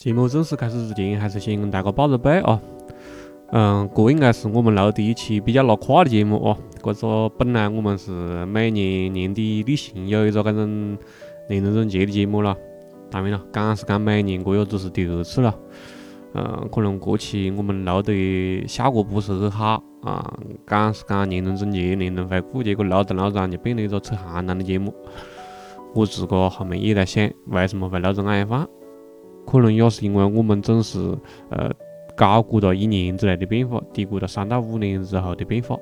节目正式开始之前，还是先跟大家报个备啊。嗯，这应该是我们录第一期比较拉胯的节目哦。这个本来我们是每年年底例行有一个这种年终总结的节目了，当然了，讲是讲每年，这个只是第二次了。嗯，可能这期我们录的效果不是很好啊。讲是讲年终总结、年终回顾，结果录着录着就变了一个扯闲谈的节目。我自个后面也在想，为什么会录这样放？可能也是因为我们总是呃高估了一年之内的变化，低估了三到五年之后的变化。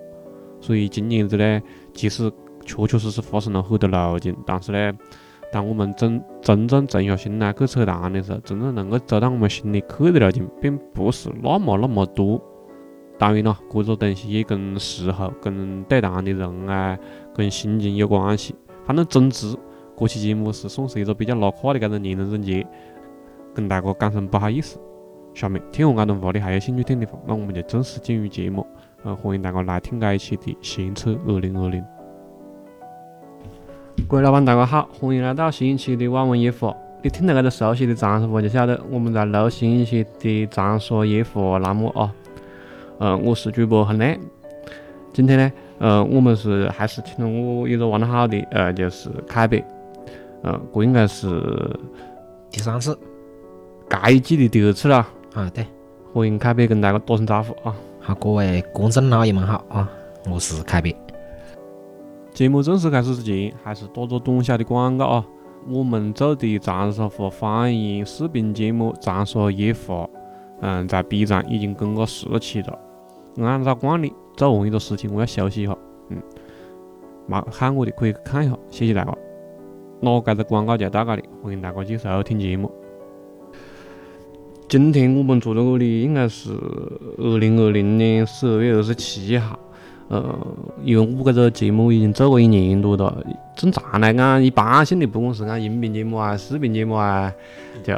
所以今年子呢，其实确确实实发生了很多路径，但是呢，当我们真真正沉下心来去扯淡的时候，真正能够走到我们心里去的路径，并不是那么那么多。当然了，这个东西也跟时候、跟对谈的人啊、跟心情有关系。反正总之，这期节目是算是一个比较拉胯的这种年终总结。跟大家讲声不好意思。下面听完这段话你还有兴趣听的话，那我们就正式进入节目。呃，欢迎大家来听这一期的闲扯二零二零。各位老板，大家好，欢迎来到新一期的网文夜话。你听到这个熟悉的长沙话，就晓得我们在录新一期的长沙夜话栏目啊。嗯，我是主播恒亮。今天呢，呃，我们是还是请了我一个玩得好的，呃，就是凯北。嗯，这应该是第三次。这一季的第二次了啊，对，欢迎凯北跟大家打声招呼啊！好，各位观众老爷们好啊，我是凯北。节目正式开始之前，还是打个短小的广告啊！我们做的长沙话方言视频节目《长沙夜话》，嗯，在 B 站已经更过十期了。按照惯例，做完一个事情，我要休息一下，嗯，没看过的可以去看一下，谢谢大家。那这个广告就到这里，欢迎大家继续收听节目。今天我们坐在这里，应该是二零二零年十二月二十七号。呃，因为我这个节目已经做过一年多了，正常来讲，一般性的不管是讲音频节目啊、视频节目啊，就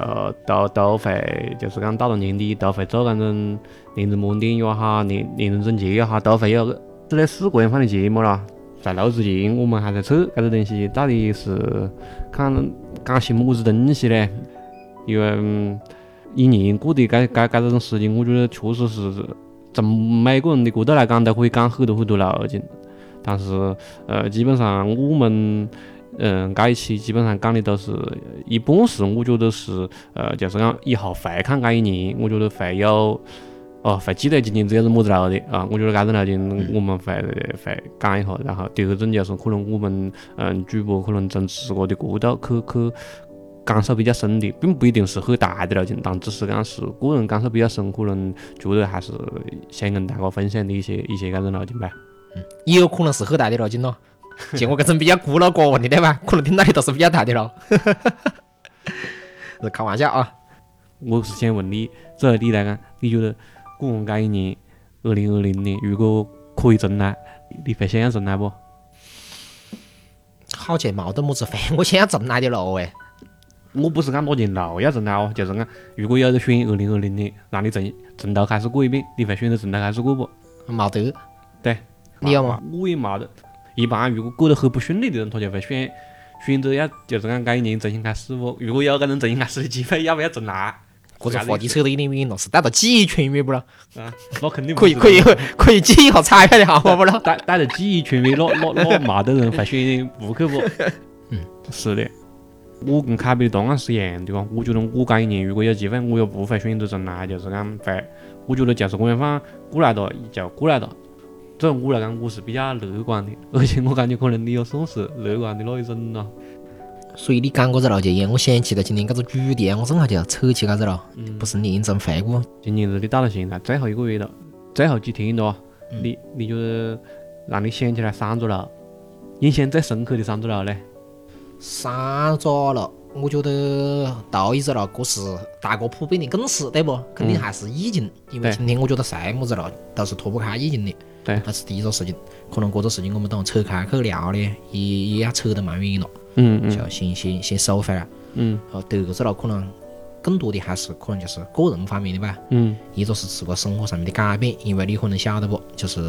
都都会，就是讲到了年底都会做那种年终盘点也好、年年终总结也好，都会有类似这样放的节目啦。在录之前，我们还在测这个东西到底是看讲些么子东西呢？因为。一年过的该该该这种时间，我觉得确实是从每个人的角度来讲都可以讲很多很多路径。但是呃，基本上我们嗯这一期基本上讲的都是一半是我觉得是呃，就是讲以后回看这一年，我觉得会有哦会记得今年子有是么子路的啊。我觉得这种路径我们会会讲一下。然后第二种就是可能我们嗯主播可能从自个的角度去去。感受比较深的，并不一定是很大的路径，但只是讲是个人感受比较深，可能觉得还是想跟大家分享的一些一些搿种路径呗。嗯，也有可能是很大的路径咯。像我搿种比较孤陋寡闻的对吧？可能听到的都是比较大的咯。是开玩笑啊！我是想问你，作为你来讲，你觉得过完搿一年，二零二零年，如果可以重来，你会想要重来不？好像冇得么子非我想要重来的路诶。我不是讲哪件路要重来哦，就是讲如果有得选二零二零年，让你从从头开始过一遍，你会选择从头开始过不？冇得。对，你有吗？我也冇得。一般如果过得很不顺利的人，他就会选选择要就是讲这一年重新开始不？如果有搿种重新开始的机会，要不要重来？这个话题扯得有点远了，是带着记忆权威不咯？啊，那肯定可以可以可以记一下彩票的号码不咯？带带着记忆权威，那那那冇得人会选不去不？嗯，是的。我跟卡比的答案是一样的哇，我觉得我这一年如果有机会，我也不会选择重来，就是讲会，我觉得就是这样放过来哒就过来哒。作为我来讲，我是比较乐观的，而且我感觉可能你也算是乐观的那一种咯。所以你讲这个路径，我想起了今天这个主题啊，我正好就要扯起这个了。嗯。不是年终回顾。今年子你到了现在最后一个月了，最后几天了，你你觉得让你想起来三座楼，印象最深刻的三座楼呢？三个了，我觉得头一个了，这是大哥普遍的共识，对不？肯定还是疫情，因为今天我觉得啥么子了都是脱不开疫情的。对，这是第一个事情。可能这个事情我们等下扯开去聊呢，也也要扯得蛮远了。嗯嗯。就先先先收回来。嗯。好，第二个了，可能更多的还是可能就是个人方面的吧。嗯。一个是自个生活上面的改变，因为你可能晓得不？就是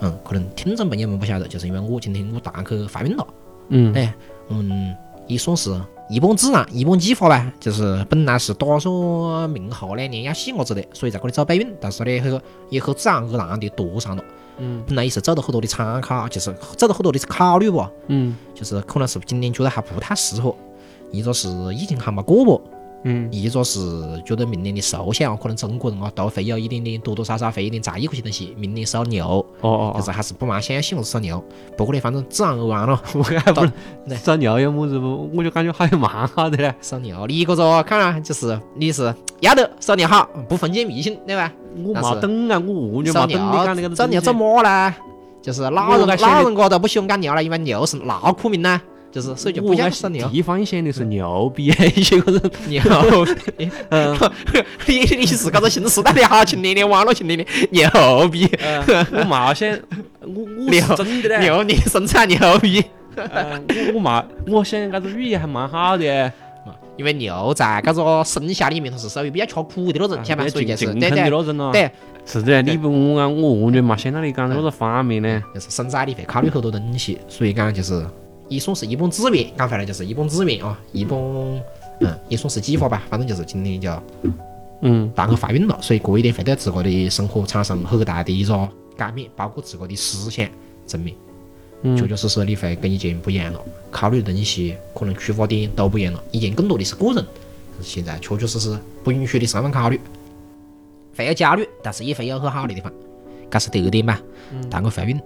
嗯，可能听众朋友们不晓得，就是因为我今天我堂客发病了。嗯。哎。我们也算是一本自然，一本计划吧，就是本来是打算明后两年要写我子的，所以在这里找备孕，但是呢，很也很自然而然的躲上了。嗯本来也是做了很多的参考，就是做了很多的考虑不，嗯就是可能是今年觉得还不太适合，一个是疫情还没过不，嗯一个是觉得明年的寿险啊，可能中国人啊都会有一点点多多少少会有点在意这些东西，明年收牛，哦哦但是还是不蛮想喜欢收牛，不过呢，反正自然而然了，我，还不烧牛有么子不？我就感觉好像蛮好的嘞。收牛，你一个着看啊，就是你是要得收牛好，不封建迷信，对吧？我没懂啊，我完全收没等你讲那牛，个收牛做么呢？就是老人老人家都不喜欢赶牛了，因为牛是劳苦命呐，就是所以就不想收牛。地方想的是牛逼，一些个人，牛，嗯，你 你是搞个新时代的哈青年的网络青年的牛逼，我没想，我我牛是真的嘞。牛你生产牛逼。嗯我我嘛，我想搿个语言还蛮好的，因为牛在搿个生下里面，它是属于比较吃苦的那种，晓得吧？所以就是对对那种咯。对，是的，你不问我啊，我完全没想到你讲的那个方面呢。就是生产你会考虑很多东西，所以讲就是也算是一本资源，讲回来就是一本资源啊，一本嗯也算是计划吧，反正就是今年就嗯大概怀孕了，所以这一点会对自个的生活产生很大的一个改变，包括自个的思想层面，确嗯确实实你会跟以前不一样了，考虑的东西可能出发点都不一样了。以前更多的是个人，现在确确实实不允许的身份考虑，会有焦虑，但是也会有很好的地方，这是第二点吧。但我怀孕，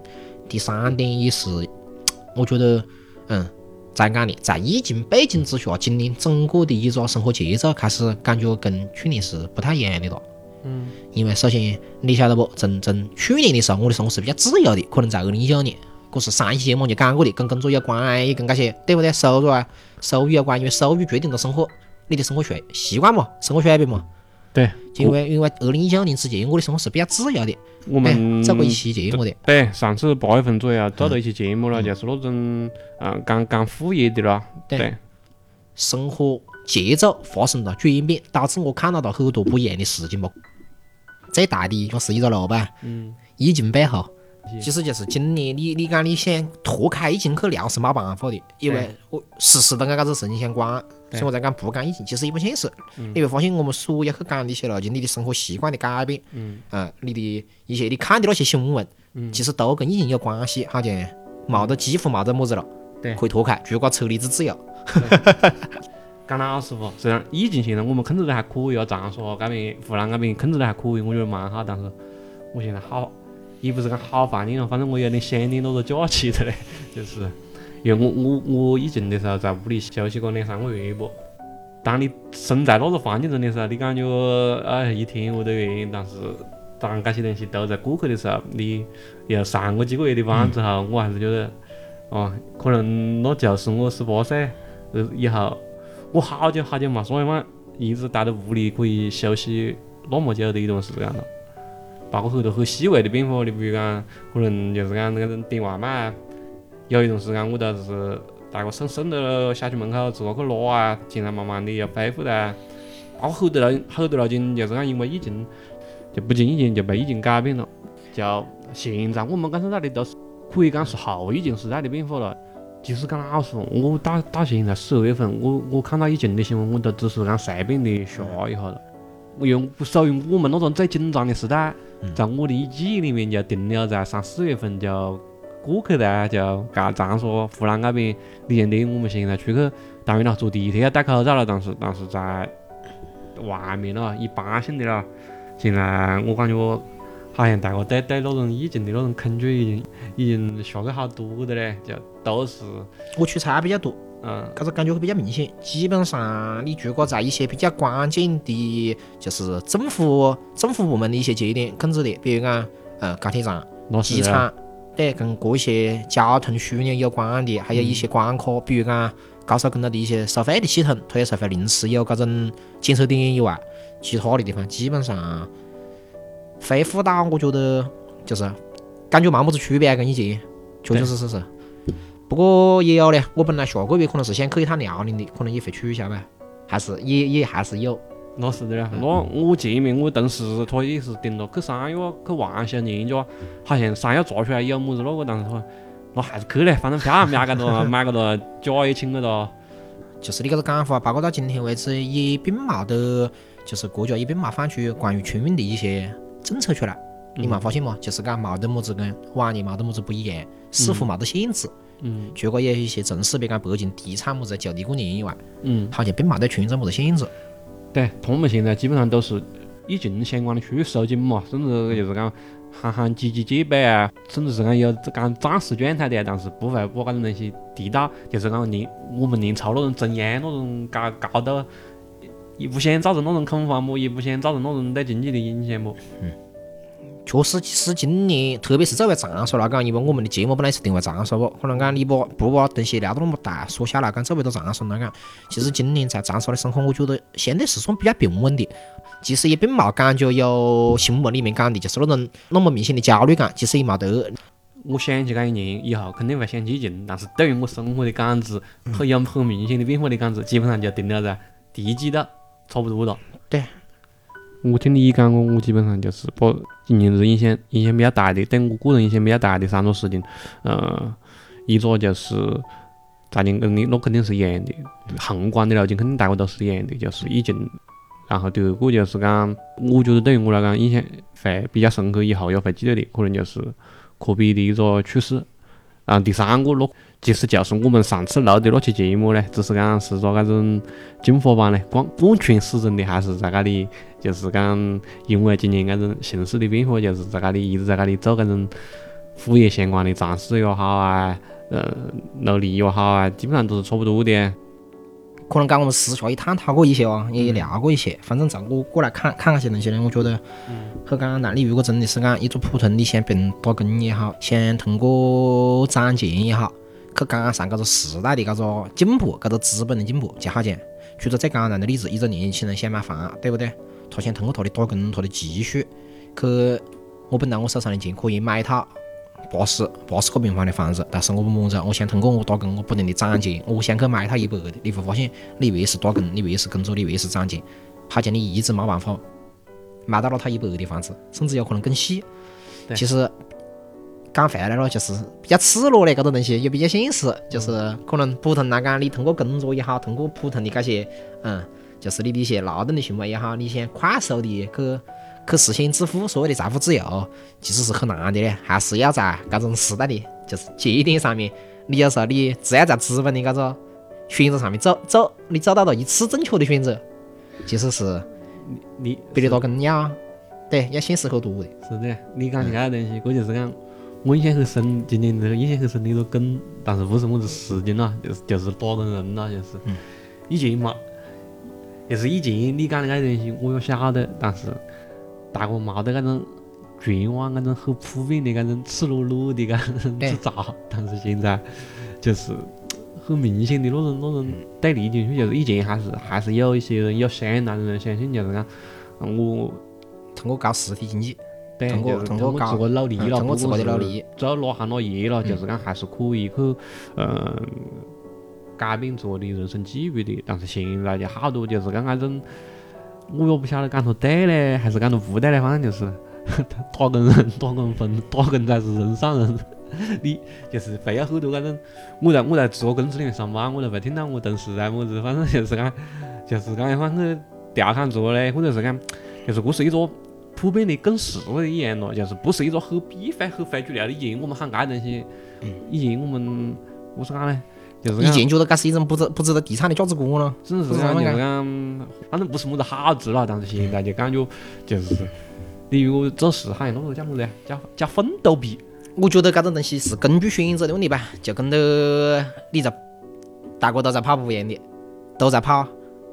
第三点也是，我觉得，嗯，在讲的？在疫情背景之下，今年整个的一个生活节奏开始感觉跟去年是不太一样的了。嗯因为首先你晓得不，从从去年的时候，我的生活是比较自由的，可能在二零一九年，这是上一期节目就讲过的，跟工作有关，也跟那些对不对？收入啊，收入有关，因为收入决定了生活，你的生活水习惯嘛，生活水平嘛。对，因为因为二零一九年之前，我的生活是比较自由的，我们哎，做过一期节目的，对上次八月份左右做了一期节目了，就是那种嗯刚刚副业的了。对。对，生活节奏发生了转变，导致我看到了很多不一样的事情嘛。最大的一个是一个老板，嗯，疫情背后，其实就是今年你你讲你想脱开疫情去聊是没办法的，因为我时时都跟搿子事情相关，所以我在讲不讲疫情，其实也不现实。你会发现我们所有去讲的一些了，就你的生活习惯的改变，嗯，啊，你的一些你看的那些新闻，其实都跟疫情有关系，好像冇得几乎冇得么子了，对可以脱开，除个车厘子自由。讲老实话，虽然疫情现在我们控制得还可以啊，长沙这边、湖南那边控制得还可以，我觉得蛮好。但是我现在好，也不是讲好怀念了，反正我有点想念那个假期的嘞，就是因为我我我疫情的时候在屋里休息过两三个月不。当你身在那个环境中的时候，你感觉哎一天我都愿意，但是当这些东西都在过去的时候，你又上过几个月的班之后，我还是觉得，哦，可能那就是我十八岁以后。我好久好久没说嘛，一直待在屋里可以休息那么久的一段时间了，包括很多很细微的变化，你比如讲，可能就是讲那种点外卖，有一段时间我都是带个送送到小区门口自个去拿啊，现在慢慢的又恢复了，包括很多了很多了经就是讲因为疫情，就不经意间就被疫情改变了，就现在我们感受到的都是可以讲是后疫情时代的变化了。其实讲老实话，我到到现在十二月份，我我看到疫情的新闻，我都只是讲随便的刷一下了。用属于我们那种最紧张的时代，在我的记忆里面就停留在三四月份就过去了，就嘎长沙、湖南那边李建店，我们现在出去，当然了，坐地铁要戴口罩了，但是但是在外面了，一般性的了。现在我感觉好像大家对对那种疫情的那种恐惧已经已经下去好多的嘞，就都是我出差比较多，嗯搿个感觉会比较明显。基本上，你如果在一些比较关键的，就是政府政府部门的一些节点控制的，比如讲，呃，高铁站、机场，对，跟这些交通枢纽有关的，还有一些关卡，比如讲高速公路的一些收费的系统，退收费临时有搿种检测点以外，其他的地方基本上恢复到，我觉得就是感觉没么子区别，跟以前，确确实实是。不过也有嘞，我本来下个月可能是想去一趟辽宁的，可能也会取消吧，还是也也还是有。那是的嘞。那我前面我同事他也是定了去三亚去玩些人家，好像三亚查出来有么子那个，但是他那还是去嘞，反正票也买个了，买个了，假也请个了，就是你搿个讲法，包括到今天为止也并冇得，就是国家也并冇放出关于春运的一些政策出来。你冇发现吗？就是讲冇得么子跟往年冇得么子不一样，似乎冇得限制。嗯除了有一些城市，比如讲北京提倡么子就地过年以外，嗯，好像并冇得春运这么子限制。对，他们现在基本上都是疫情相关的区域收紧嘛，甚至就是讲行行积极戒备啊，甚至是讲有讲暂时状态的啊，但是不会把搿种东西提到，就是讲连我们连抽那种中央那种高高度，也不想造成那种恐慌么，也不想造成那种对经济的影响么。确实是今年，特别是作为长沙来讲，因为我们的节目本来是定位长沙不，可能讲你把不把东西聊得那么大，说下来讲作为到长沙来讲，其实今年在长沙的生活，我觉得相对是算比较平稳的。其实也并冇感觉有新闻里面讲的，就是那种那么明显的焦虑感，其实也冇得。我想起搿一年以后肯定会想激进，但是对于我生活的感知很有很明显的变化的感知，基本上就停留在第一季度差不多了。对。我听你讲过，我基本上就是把今年子影响影响比较大的，对我个人影响比较大的三个事情，呃，一个就是大家跟你那肯定是一样的，宏观的路径肯定大家都是一样的，就是疫情。然后第二个就是讲，我觉得对于我来讲影响会比较深刻，以后也会记得的，可能就是科比的一个去世。然后第三个那其实就是我们上次录的那期节目嘞，只是讲是做搿种进化版嘞，贯贯穿始终的还是在搿里，就是讲因为今年搿种形势的变化，就是在搿里一直在搿里做搿种副业相关的尝试也好啊，呃，努力也好啊，基本上都是差不多的。可能讲我们私下也探讨过一些哦，也聊过一些。反正在我过来看看那些东西呢，我觉得很简单。你如果真的是讲一个普通的想别人打工也好，想通过攒钱也好，去赶上搿个时代的搿个进步，搿个资本的进步，就好讲。举个最简单的例子，一个年轻人想买房，对不对？他想通过他的打工，他的积蓄，去我本来我手上的钱可以买一套八十八十个平方的房子，但是我不满足，我想通过我打工，我不停的攒钱，我想去买一套一百的。你会发现，你越是打工，你越是工作，你越是攒钱，好像你一直没办法买到那套一百的房子，甚至有可能更细。其实讲回来了，就是比较赤裸的搿种东西，也比较现实，就是可能普通来讲，你通过工作也好，通过普通的搿些，嗯，就是你的一些劳动的行为也好，你想快速的去去实现致富，所谓的财富自由，其实是很难的嘞，还是要在搿种时代的就是节点上面，你有时候你只要在资本的搿种选择上面走走，你走到了一次正确的选择，其实是你比你打工要对要现实很多的。是的，你讲的搿个东西，搿就是讲我印象很深，今年这个印象很深的一个梗，但是不是么子事情啦，就是就是打工人啦，就是。嗯。以前嘛，就是以前你讲的搿东西我也晓得，但是大家冇得搿种全网搿种很普遍的搿种赤裸裸的搿种对。自嘲，但是现在就是很明显的那种那种对立情绪，就是以前还是还是有一些人有相当的人相信，就是讲我。通过搞实体经济，对，通过就是通过搞通过自个努力了，嗯通过自个的不管是努力，做哪行哪业了，就是讲还是可以去，嗯，改变自个的人生际遇的。但是现在就好多就是讲那种，我也不晓得讲他对嘞，还是讲他不对嘞，反正就是 打工人、打工分、打工才是人上人。你就是会有很多那种，我在我在自个公司里面上班，我都会听到我同事啊么子，反正就是讲，就是讲一方去调侃自个嘞，或者是讲，就是这是一个。普遍的共识一样咯，就是不是一个很避讳、很非主流的。以前我们喊搿东西，以前我们我是讲呢，就是以前觉得搿是一种不值不值得提倡的价值观咯。只是讲就是讲，反正不是么子好字了。但是现在就感觉就是，你如果做事好像那个叫么子呀？叫叫奋斗币。我觉得搿种东西是根据选择的问题吧，就跟着你在大家都在跑步一样的，都在跑。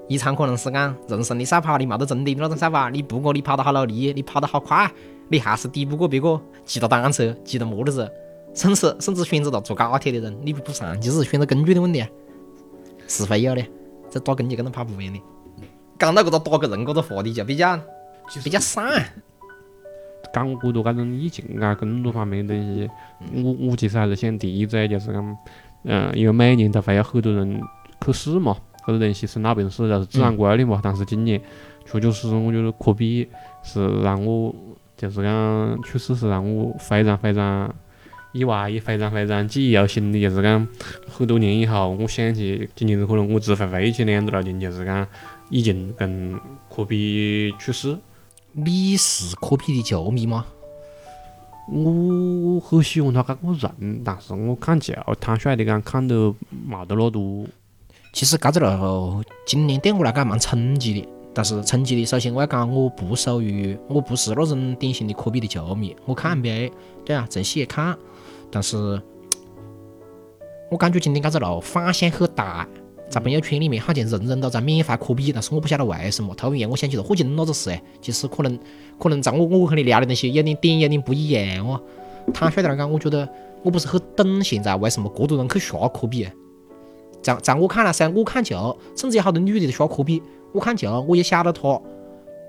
一场可能是讲人生的赛跑，你冇得终点的那种赛跑，你不过你跑得好努力，你跑得好快，你还是抵不过别个骑着单车、骑着摩托车，甚至甚至选择了坐高铁的人，你不上，就是选择工具的问题，是会有的。这打工就跟着跑步一样的。讲到搿个打工人搿个话题，就比较就比较散。讲过多搿种疫情啊，工作方面的东西，我我其实还是想第一个就是讲，嗯，因为每年都会有很多人去世嘛。搿个东西是老病死，就是自然规律嘛。但是今年确确实实，我觉得科比是让我就是讲去世是让我非常非常意外，也非常非常记忆犹新的，就是讲很多年以后，我想起仅仅是可能我只会回忆起两个事情，就是讲已经跟科比去世。你是科比的球迷吗？我很喜欢他这个人，但是我看球，坦率的讲，看得冇得那多。其实搿只路今年对我来讲蛮冲击的，但是冲击的，首先我要讲，我不属于，我不是那种典型的科比的球迷。我看 NBA，对啊，正戏也看，但是我感觉今天搿只路反响很大，在朋友圈里面好像人人都在缅怀科比，但是我不晓得为什么。突然我想起了霍金那个事，哎，其实可能可能在我我和你聊的东西有点点有点不一样哦。坦率点来讲，我觉得我不是很懂现在为什么过多人去刷科比。在在我看来，噻我看球，甚至有好多女的在刷科比。我看球，我也晓得他，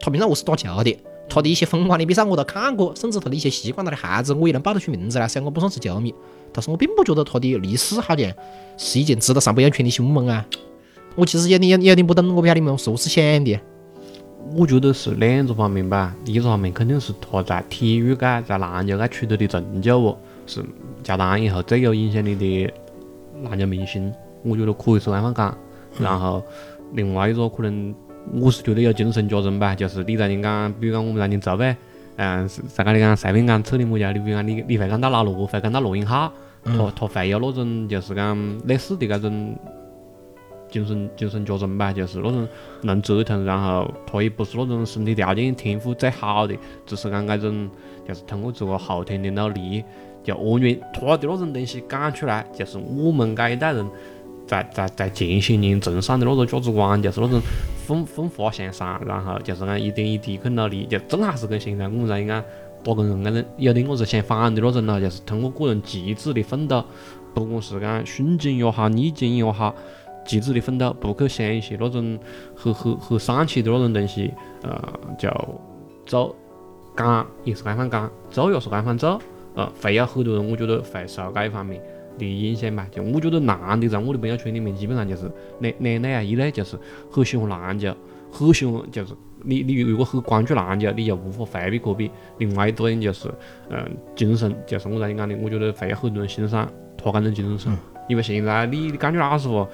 他平常我是打球的，他的一些疯狂的比赛我都看过，甚至他的一些习惯、他的孩子，我也能报得出名字来。虽然我不算是球迷，但是我并不觉得他的历史好像是一件值得上朋友圈的新闻啊。我其实有点有点不懂，我不晓得你们是何是想的。我觉得是两个方面吧。一个方面肯定是他在体育界、在篮球界取得的成就哦，是乔丹以后最有影响力的篮球明星。我觉得可以是这样讲，然后另外一个可能我是觉得有精神家人吧，就是你在你讲，比如讲我们在你周围，嗯，在搿里讲随便讲扯点么家，你比如讲你你会讲到老罗，会讲到罗永浩，他他会有那种就是讲类似的那种精神精神家人吧，就是那种能折腾，然后他也不是那种身体条件天赋最好的，只是讲那种就是通过这个后天的努力，就完全他的那种东西讲出来，就是我们这一代人。在在在前些年崇尚的那个价值观，就是那种奋奋发向上，然后就是讲一点一滴去努力，就正好是跟现在我们在讲打工人那种有点我是相反的那种咯，就是通过个人极致的奋斗，不管是讲顺境也好，逆境也好，极致的奋斗，不去想一些那种很很很丧气的那种东西，呃，就走，讲也是这样讲，做也是这样做，呃，会有很多人，我觉得会受这一方面。的影响吧，就我觉得男的在我的朋友圈里面基本上就是两两类啊，一类就是很喜欢篮球，很喜欢就是你你如果很关注篮球，你就无法回避科比。另外一种就是嗯精神，就是我刚才讲的，我觉得会有很多人欣赏他这种精神，因为现在你你感觉老实话，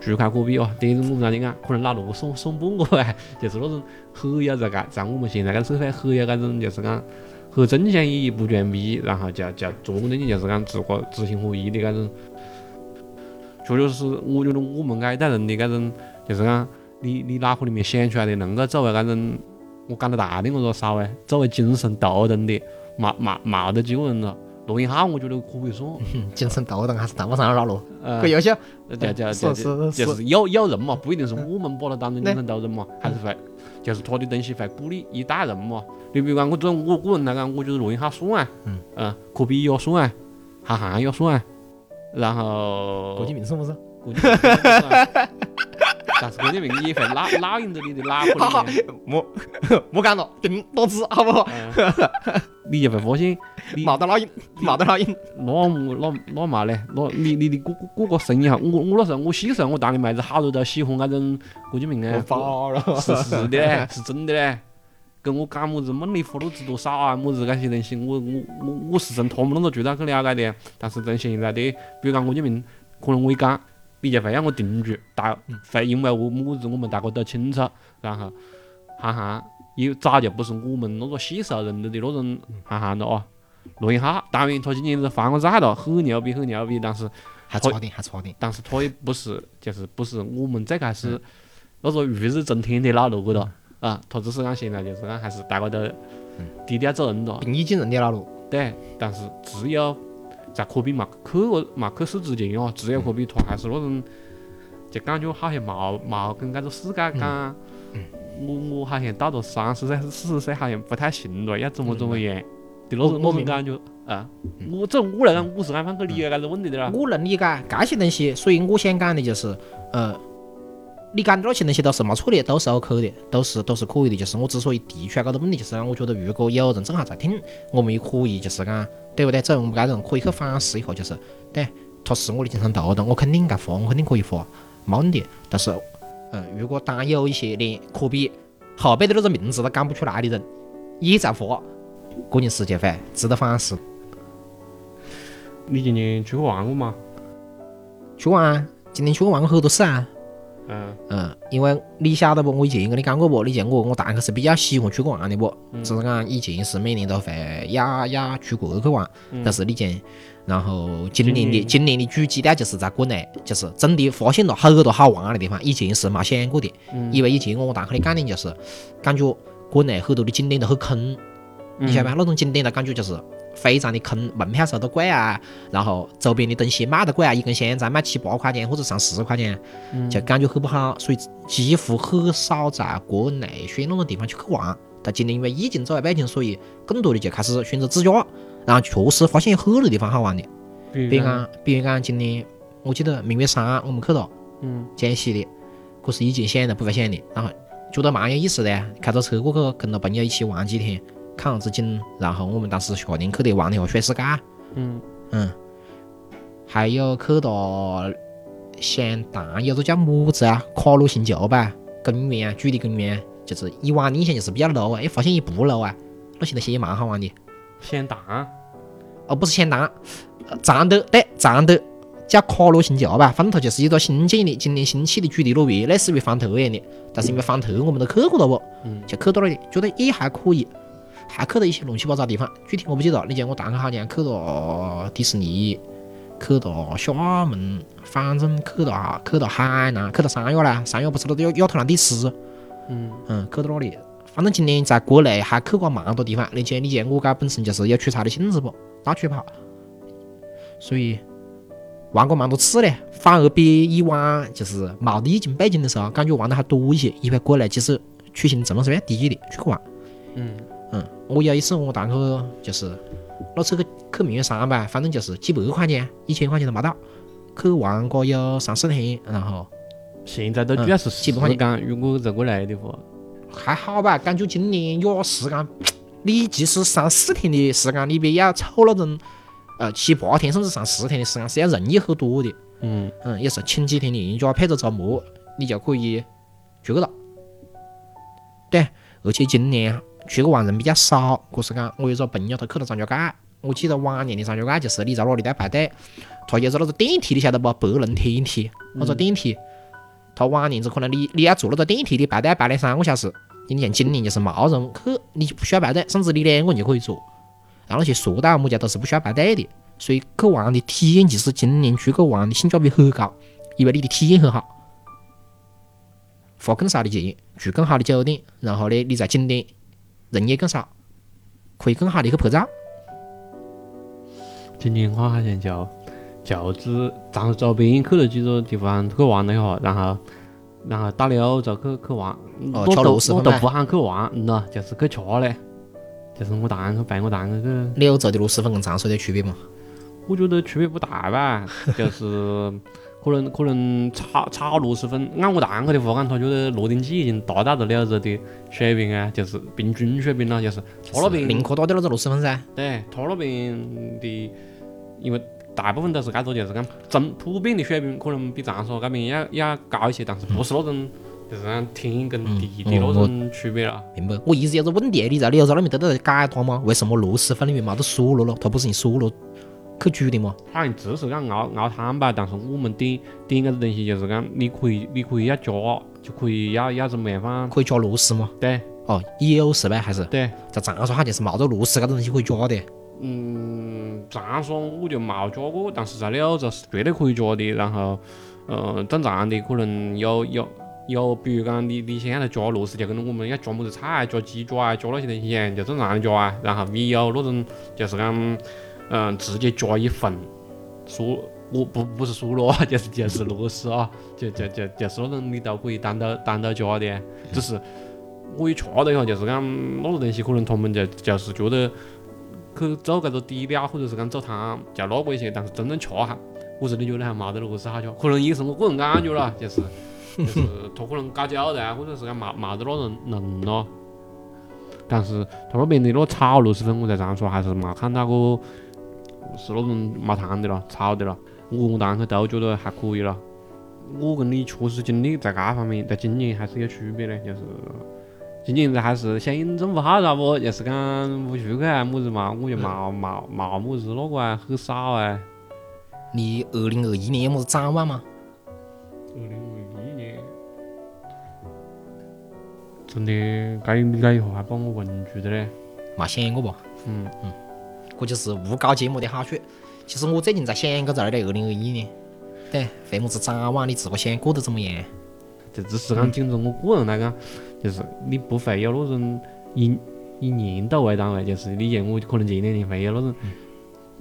除开科比哦，等于我们刚才讲，可能老罗算算半个哎，就是那种很有这个在我们现在个社会很有这种就是讲。和正向意义不讲逼，然后就就做东西就是讲自个知行合一的搿种，确确实实，我觉得我们这一代人的搿种，就是讲你你脑壳里面想出来的能够作为搿种，我讲得大点我说稍微作为精神头等的，冇冇冇得几个人了。罗永浩我觉得可以算，精神头等还是谈不上老罗，呃，可优秀，就就就就是有有人嘛，不一定是我们把它当成精神头人嘛，还是会，就是他的东西会鼓励一代人嘛。你比如讲，我作为我个人来讲，我觉得罗永浩算啊，嗯，科比也算啊，韩寒也算啊，然后郭敬明算不算？但是郭敬明也会拉 拉印着你的脑壳里面。莫莫讲了，顶多字好不好？你就会发现，冇得烙印，冇得烙印。那那那嘛嘞？那你你你过过个生意哈？我我那时候我细时候我谈的妹子好多都喜欢那种郭敬明啊。是是的嘞，是真的嘞。跟我讲么子梦里花落知多少啊？么子这些东西，我我我我是从他们那个渠道去了解的。但是从现在的，比如讲郭敬明，可能我一讲，你就会让我定住，大会因为我么子我们大家都清楚。然后韩寒也早就不是我们那个细时候认得的那种韩寒了啊。罗永浩，当然他今年子还我债了，很牛逼很牛逼，但是还差点还差点。但是他也不是就是不是我们最开始那个如日中天的老路了。啊，他只是讲现在就是讲还是大家都低调走人了，平易近人的老路。对，但是只有在科比嘛去个嘛去世之前哦，只有科比他还是那种，就感觉好像冇冇跟搿个世界讲，我我好像到了三十岁四十岁好像不太行了，要怎么怎么样的那种那种感觉啊。我这我来讲我是按方去理解搿个问题的啦。我能理解这些东西，所以我想讲的就是呃。你讲的那些东西都是没错的，都是 OK 的，都是都是可以的。就是我之所以提出来这个问题，就是讲我觉得如果有人正好在听，我们也可以就是讲，对不对？走我们这种可以去反思一下，就是对，他是我的精神头头，我肯定该发，我肯定可以发，没问题。但是，嗯，如果当有一些连科比后背的那个名字都讲不出来的人也在发，个人是就会值得反思。你今年出去玩过吗？去玩，今年去玩过好多次啊。嗯嗯，因为你晓得不？我以前跟你讲过不？你像我，我堂客是比较喜欢出去玩的不？只是讲以前是每年都会呀呀出国去玩，但是你见，然后今年的今年的主基调就是在国内，就是真的发现了好多好玩的地方，以前是没想过的。因为以前我堂客的概念就是感觉国内很多的景点都很坑，你晓得吧？那种景点的感觉就是。非常的坑，门票收得贵啊，然后周边的东西卖得贵啊，一根香肠卖七八块钱或者上十块钱，就感觉很不好，所以几乎很少在国内选那种地方去去玩。但今年因为疫情走在北京，所以更多的就开始选择自驾，然后确实发现有很多地方好玩的。比如讲，比如讲今年我记得明月山我们去了，嗯，江西的，可是以前想都不会想的，然后觉得蛮有意思的，开着车过去跟着朋友一起玩几天。看样子景，然后我们当时夏天去的玩了一下水世界，嗯嗯，还有去到湘潭有个叫么子啊，卡鲁星球吧公园啊，主题公园，就是以往印象就是比较 low 啊，哎发现也不 low 啊，那些东西也蛮好玩的。湘潭？哦，不是湘潭，汕头对常德叫卡鲁星球吧，反正它就是一个新建的、今年新起的主题乐园，类似于方特一样的，但是因为方特我们都去过了不，就去到那里，觉得也还可以。还去了一些乱七八糟地方，具体我不记得。你见我堂客好像去了迪士尼，去到厦门，反正去到去到海南，去到三亚啦。三亚不是那个亚亚特兰蒂斯？嗯嗯，去到那里。反正今年在国内还去过蛮多地方。你见你见我家本身就是有出差的性质不？到处跑，所以玩过蛮多次的。反而比以往就是没得疫情背景的时候，感觉玩的还多一些。因为国内其实出行成本是比较低的，出去玩。嗯。嗯，我有一次我带去就是那次去去明月山吧，反正就是几百块钱，一千块钱都没到，去玩过有三四天，然后现在都主要是时间，如果在国内的话还好吧，感觉今年有时间，你即使三四天的时间里边要凑那种呃七八天甚至上十天的时间是要容易很多的。嗯嗯，也是请几天年假配着周末，你就可以出去了。对，而且今年。出去玩人比较少，可是讲我有个朋友他去了张家界，我记得往年的张家界就是你在哪里都要排队，他有个那个电梯你晓得不？百人天梯那个电梯，他往年子可能你你要坐那个电梯你排队排两三个小时，你像今年就是没人去，你就不需要排队，甚至你两个人就可以坐，然后那些索道么家都是不需要排队的，所以去玩的体验其实今年出去玩的性价比很高，因为你的体验很好，花更少的钱，住更好的酒店，然后呢你在景点。人也更少，可以更好的去拍照。今年我好像就就只长周边去了几个地方去玩了一下，然后然后打溜就去去玩。哦，吃螺蛳粉我都不喊去玩，嗯咯，就是去吃嘞。就是我堂去陪我堂去去。柳州的螺蛳粉跟长沙的区别嘛？我觉得区别不大吧，就是。可能可能炒炒螺蛳粉，按我堂客的话讲，他觉得罗定记已经达到了柳州的水平啊，就是平均水平了，就是他那边宁可打点那个螺蛳粉噻。对，他那边的，因为大部分都是搿种，就是讲中普遍的水平，可能比长沙搿边要要高一些，但是不是那种就是讲天跟地的那种区别了。明白。我一直有个问题，你在柳州那边都在改团吗？为什么螺蛳粉里面没得薯螺了？他不是用薯螺？去煮的嘛？好像只是讲熬熬汤吧，但是我们点点个东西就是讲，你可以你可以要加，就可以要要怎么样放？可以加螺丝吗？对。哦，也有是呗？还是？对。在长沙好像是没得螺丝搿种东西可以加的。嗯，长沙我就冇加过，但是在柳州是绝对可以加的。然后，呃，正常的可能有有有，比如讲你你现在加螺丝，就跟我们要加么子菜，加鸡爪啊，加那些东西一样，就正常的加啊。然后也有那种就是讲。嗯，直接加一份薯，我不不是薯螺，就是就是螺丝啊，就就就就是那种你都可以单独单独加的，只是我一吃了一下，就是讲那个东西可能他们就就是觉得去做搿个底料或者是讲做汤就那个一些，但是真正吃哈，我真的觉得还没得螺丝好吃，可能也是我个人感觉啦，就是就是 他可能搞焦的，或者是讲没没得那种嫩咯。但是他那边的那炒螺蛳粉，我在长沙还是没看到过。是那种没汤的了，炒的了，我我堂客都觉得还可以了。我跟你确实经历在搿方面，在今年还是有区别的，就是今年子还是响应政府号召不，就是讲不出去啊么子嘛，我就冇冇冇么子那个啊，很少啊。你二零二一年有么子展望吗？二零二一年，真的，该你该一下还把我问住的嘞。没想过不？嗯嗯，这就是无搞节目的好处。其实我最近在想个字二零二一年，对，会么子展望？你自个想过得怎么样？这只是讲仅从我个人来讲，就是你不会有那种以以年度为单位，就是你像我可能前两年会有那种，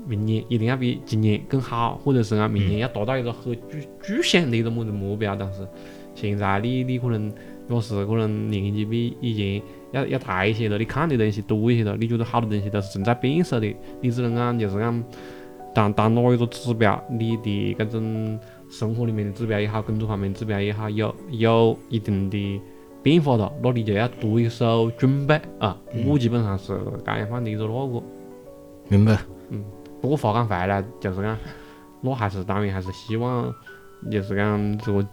明年一定要比今年更好，或者是讲明年要达到一个很具具象的一个么子目标。但是现在你你可能若是可能年纪比以前要要大一些了，你看的东西多一些了，你觉得好多东西都是正在变色的，你只能讲就是讲当当哪一个指标，你的搿种生活里面的指标也好，工作方面指标也好，有有一定的变化了，那你就要多一手准备啊。我基本上是搿样放的一个那个。明白。嗯不过话讲回来，就是讲，我还是当然还是希望，就是讲这个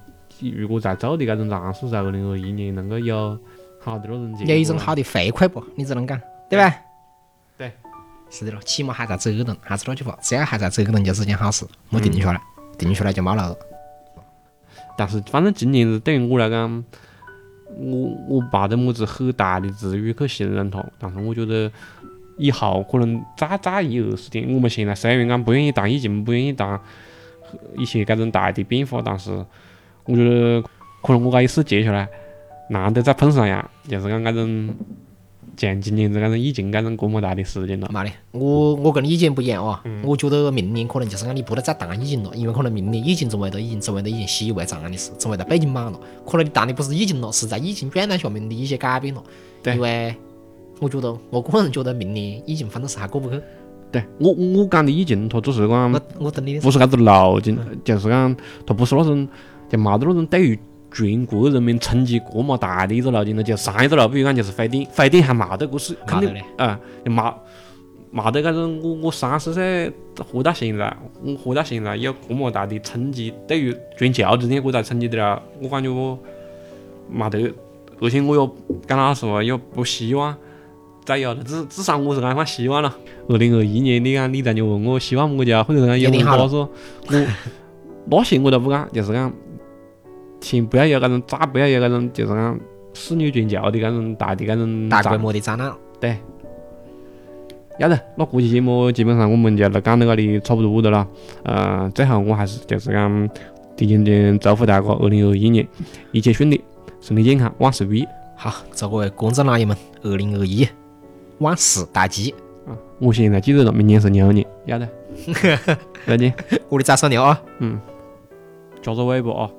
如果在做的搿种尝试，在二零二一年能够有好的那种结果。有一种好的回馈不？你只能讲，对吧？对。是的咯，起码还在折腾，还是那句话，只要还在折腾就是件好事，没定下来，定下来就没了。但是反正今年子对于我来讲，我我没得么子很大的治愈去形容它，但是我觉得以后可能再再一二十年，我们现在虽然讲不愿意当疫情，不愿意当一些搿种大的变化，但是我觉得可能我搿一世接下来，难得再碰上呀，就是讲搿种像今年子搿种疫情搿种这么大的事情了。没得，我我跟你意见不一样啊。嗯我觉得明年可能就是讲你不得再谈疫情了，因为可能明年疫情成为了已经成为了已经习以为常的事，成为了背景板了。可能你谈的不是疫情了，是在疫情状态下面的一些改变了。对因为我觉得我个人觉得明年疫情反正是还过不去。对我我讲的疫情，它只是讲我我等你的不是啥子路径，就是讲它不是那种就冇得那种对于全国人民冲击这么大的一个路径了。就上一个路，比如讲就是非典，非典还没得，这是肯定啊，就没没得搿种我我三十岁活到现在，我活到现在有这么大的冲击，对于全球之间这大冲击的了，我感觉我没得，而且我又讲老实话，又不希望。再有了，至至少我是安放希望了。二零二一年，你讲你再就问我希望么家，或者讲有人告诉我，我那些我都不讲，就是讲，先不要有搿种，再不要有搿种，就是讲肆虐全球的搿种大的搿种大规模的灾难。对，要得，那这期节目基本上我们就讲到搿里差不多的了。呃，最后我还是就是讲，提前点祝福大家二零二一年一切顺利，身体健康，万事如意。好，祝各位观众老爷们，二零二一万事大吉。啊，我现在记得了，明年是牛年，要得，再见。我的早上牛啊！嗯，加个微博啊。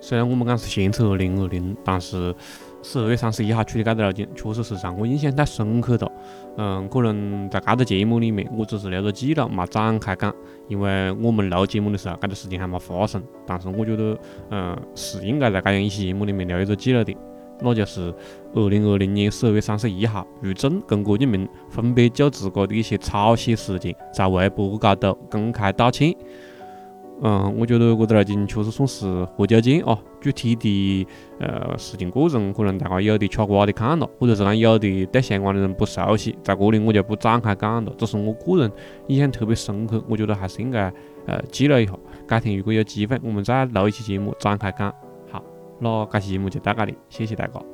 虽然我们讲是先测二零二零，但是十二月三十一号出的搿个路径，确实是让我印象太深刻了。嗯，可能在搿个节目里面，我只是留个记录，没展开讲，因为我们录节目的时候，搿个事情还没发生。但是我觉得，嗯，是应该在搿样一期节目里面留一个记录的，那就是二零二零年十二月三十一号，于正跟郭敬明分别就自个的一些抄袭事件，在微博高头公开道歉。嗯，我觉得这个路径确实算是活久见哦。具体的呃事情过程，可能大家有的吃瓜的看了，或者是讲有的对相关的人不熟悉，在这里我就不展开讲了。这是我个人印象特别深刻，我觉得还是应该呃记录一下。改天如果有机会，我们再录一期节目展开讲。好，那这期节目就到这里，谢谢大家。